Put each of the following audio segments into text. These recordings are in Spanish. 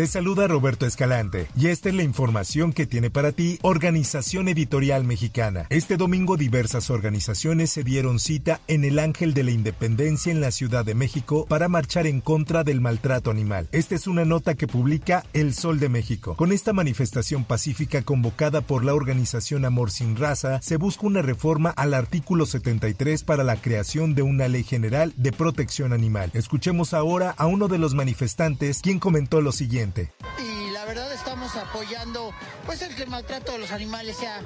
Te saluda Roberto Escalante y esta es la información que tiene para ti Organización Editorial Mexicana. Este domingo diversas organizaciones se dieron cita en el Ángel de la Independencia en la Ciudad de México para marchar en contra del maltrato animal. Esta es una nota que publica El Sol de México. Con esta manifestación pacífica convocada por la organización Amor Sin Raza, se busca una reforma al artículo 73 para la creación de una ley general de protección animal. Escuchemos ahora a uno de los manifestantes quien comentó lo siguiente. Y la verdad estamos apoyando pues el que el maltrato de los animales sea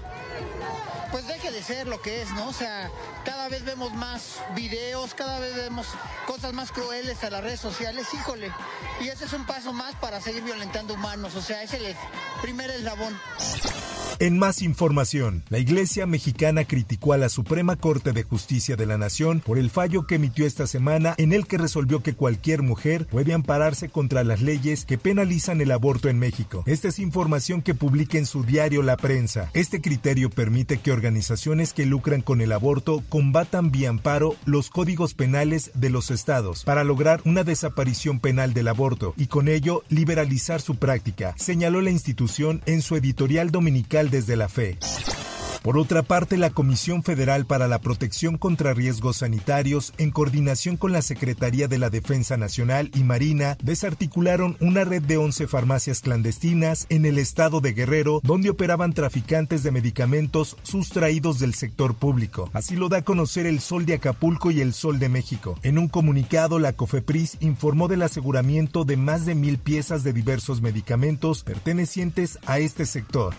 pues deje de ser lo que es, ¿no? O sea, cada vez vemos más videos, cada vez vemos cosas más crueles a las redes sociales, híjole. Y ese es un paso más para seguir violentando humanos, o sea, es el primer eslabón. En más información, la Iglesia mexicana criticó a la Suprema Corte de Justicia de la Nación por el fallo que emitió esta semana en el que resolvió que cualquier mujer puede ampararse contra las leyes que penalizan el aborto en México. Esta es información que publica en su diario La Prensa. Este criterio permite que organizaciones que lucran con el aborto combatan vía amparo los códigos penales de los estados para lograr una desaparición penal del aborto y con ello liberalizar su práctica, señaló la institución en su editorial dominical desde la fe. Por otra parte, la Comisión Federal para la Protección contra Riesgos Sanitarios, en coordinación con la Secretaría de la Defensa Nacional y Marina, desarticularon una red de 11 farmacias clandestinas en el estado de Guerrero, donde operaban traficantes de medicamentos sustraídos del sector público. Así lo da a conocer el Sol de Acapulco y el Sol de México. En un comunicado, la COFEPRIS informó del aseguramiento de más de mil piezas de diversos medicamentos pertenecientes a este sector.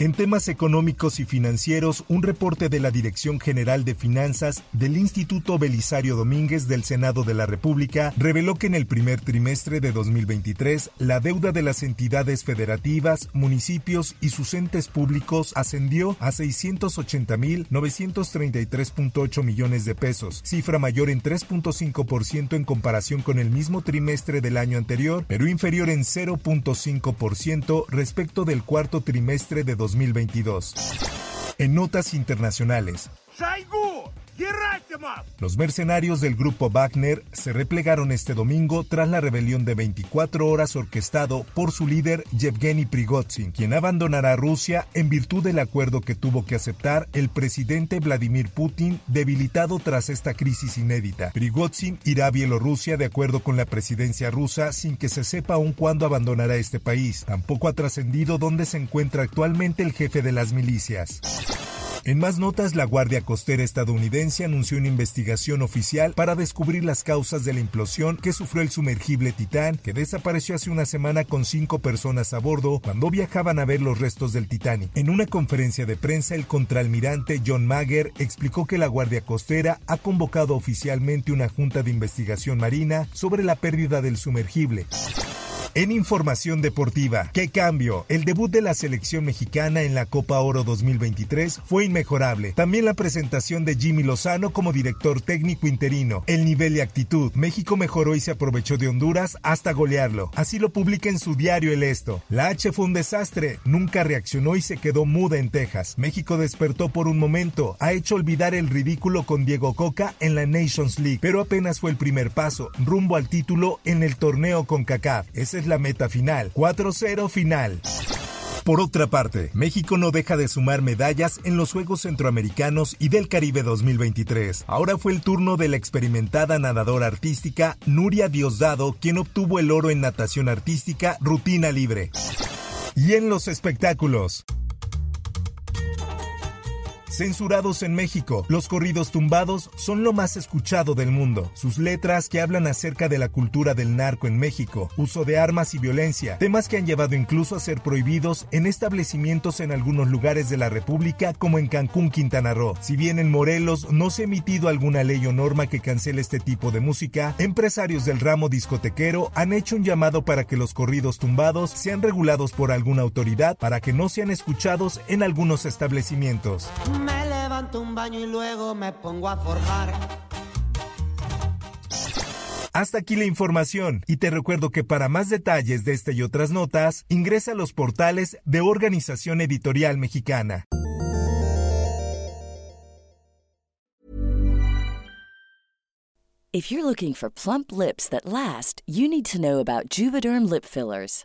En temas económicos y financieros, un reporte de la Dirección General de Finanzas del Instituto Belisario Domínguez del Senado de la República reveló que en el primer trimestre de 2023 la deuda de las entidades federativas, municipios y sus entes públicos ascendió a 680.933.8 millones de pesos, cifra mayor en 3.5% en comparación con el mismo trimestre del año anterior, pero inferior en 0.5% respecto del cuarto trimestre de 2023. 2022. En notas internacionales. Los mercenarios del grupo Wagner se replegaron este domingo tras la rebelión de 24 horas orquestado por su líder Yevgeny Prigozhin, quien abandonará Rusia en virtud del acuerdo que tuvo que aceptar el presidente Vladimir Putin, debilitado tras esta crisis inédita. Prigozhin irá a Bielorrusia de acuerdo con la presidencia rusa sin que se sepa aún cuándo abandonará este país. Tampoco ha trascendido dónde se encuentra actualmente el jefe de las milicias. En más notas, la Guardia Costera estadounidense anunció una investigación oficial para descubrir las causas de la implosión que sufrió el sumergible Titán, que desapareció hace una semana con cinco personas a bordo cuando viajaban a ver los restos del Titanic. En una conferencia de prensa, el contraalmirante John Mager explicó que la Guardia Costera ha convocado oficialmente una junta de investigación marina sobre la pérdida del sumergible. En información deportiva, ¿qué cambio? El debut de la selección mexicana en la Copa Oro 2023 fue inmejorable. También la presentación de Jimmy Lozano como director técnico interino. El nivel y actitud. México mejoró y se aprovechó de Honduras hasta golearlo. Así lo publica en su diario El Esto. La H fue un desastre. Nunca reaccionó y se quedó muda en Texas. México despertó por un momento. Ha hecho olvidar el ridículo con Diego Coca en la Nations League, pero apenas fue el primer paso rumbo al título en el torneo con CACAF. Ese es la meta final. 4-0 final. Por otra parte, México no deja de sumar medallas en los Juegos Centroamericanos y del Caribe 2023. Ahora fue el turno de la experimentada nadadora artística Nuria Diosdado, quien obtuvo el oro en natación artística rutina libre. Y en los espectáculos. Censurados en México, los corridos tumbados son lo más escuchado del mundo. Sus letras que hablan acerca de la cultura del narco en México, uso de armas y violencia, temas que han llevado incluso a ser prohibidos en establecimientos en algunos lugares de la República como en Cancún, Quintana Roo. Si bien en Morelos no se ha emitido alguna ley o norma que cancele este tipo de música, empresarios del ramo discotequero han hecho un llamado para que los corridos tumbados sean regulados por alguna autoridad para que no sean escuchados en algunos establecimientos. Un baño y luego me pongo a forjar. Hasta aquí la información y te recuerdo que para más detalles de esta y otras notas, ingresa a los portales de Organización Editorial Mexicana. If you're looking for plump lips that last, you need to know about Juvederm lip fillers.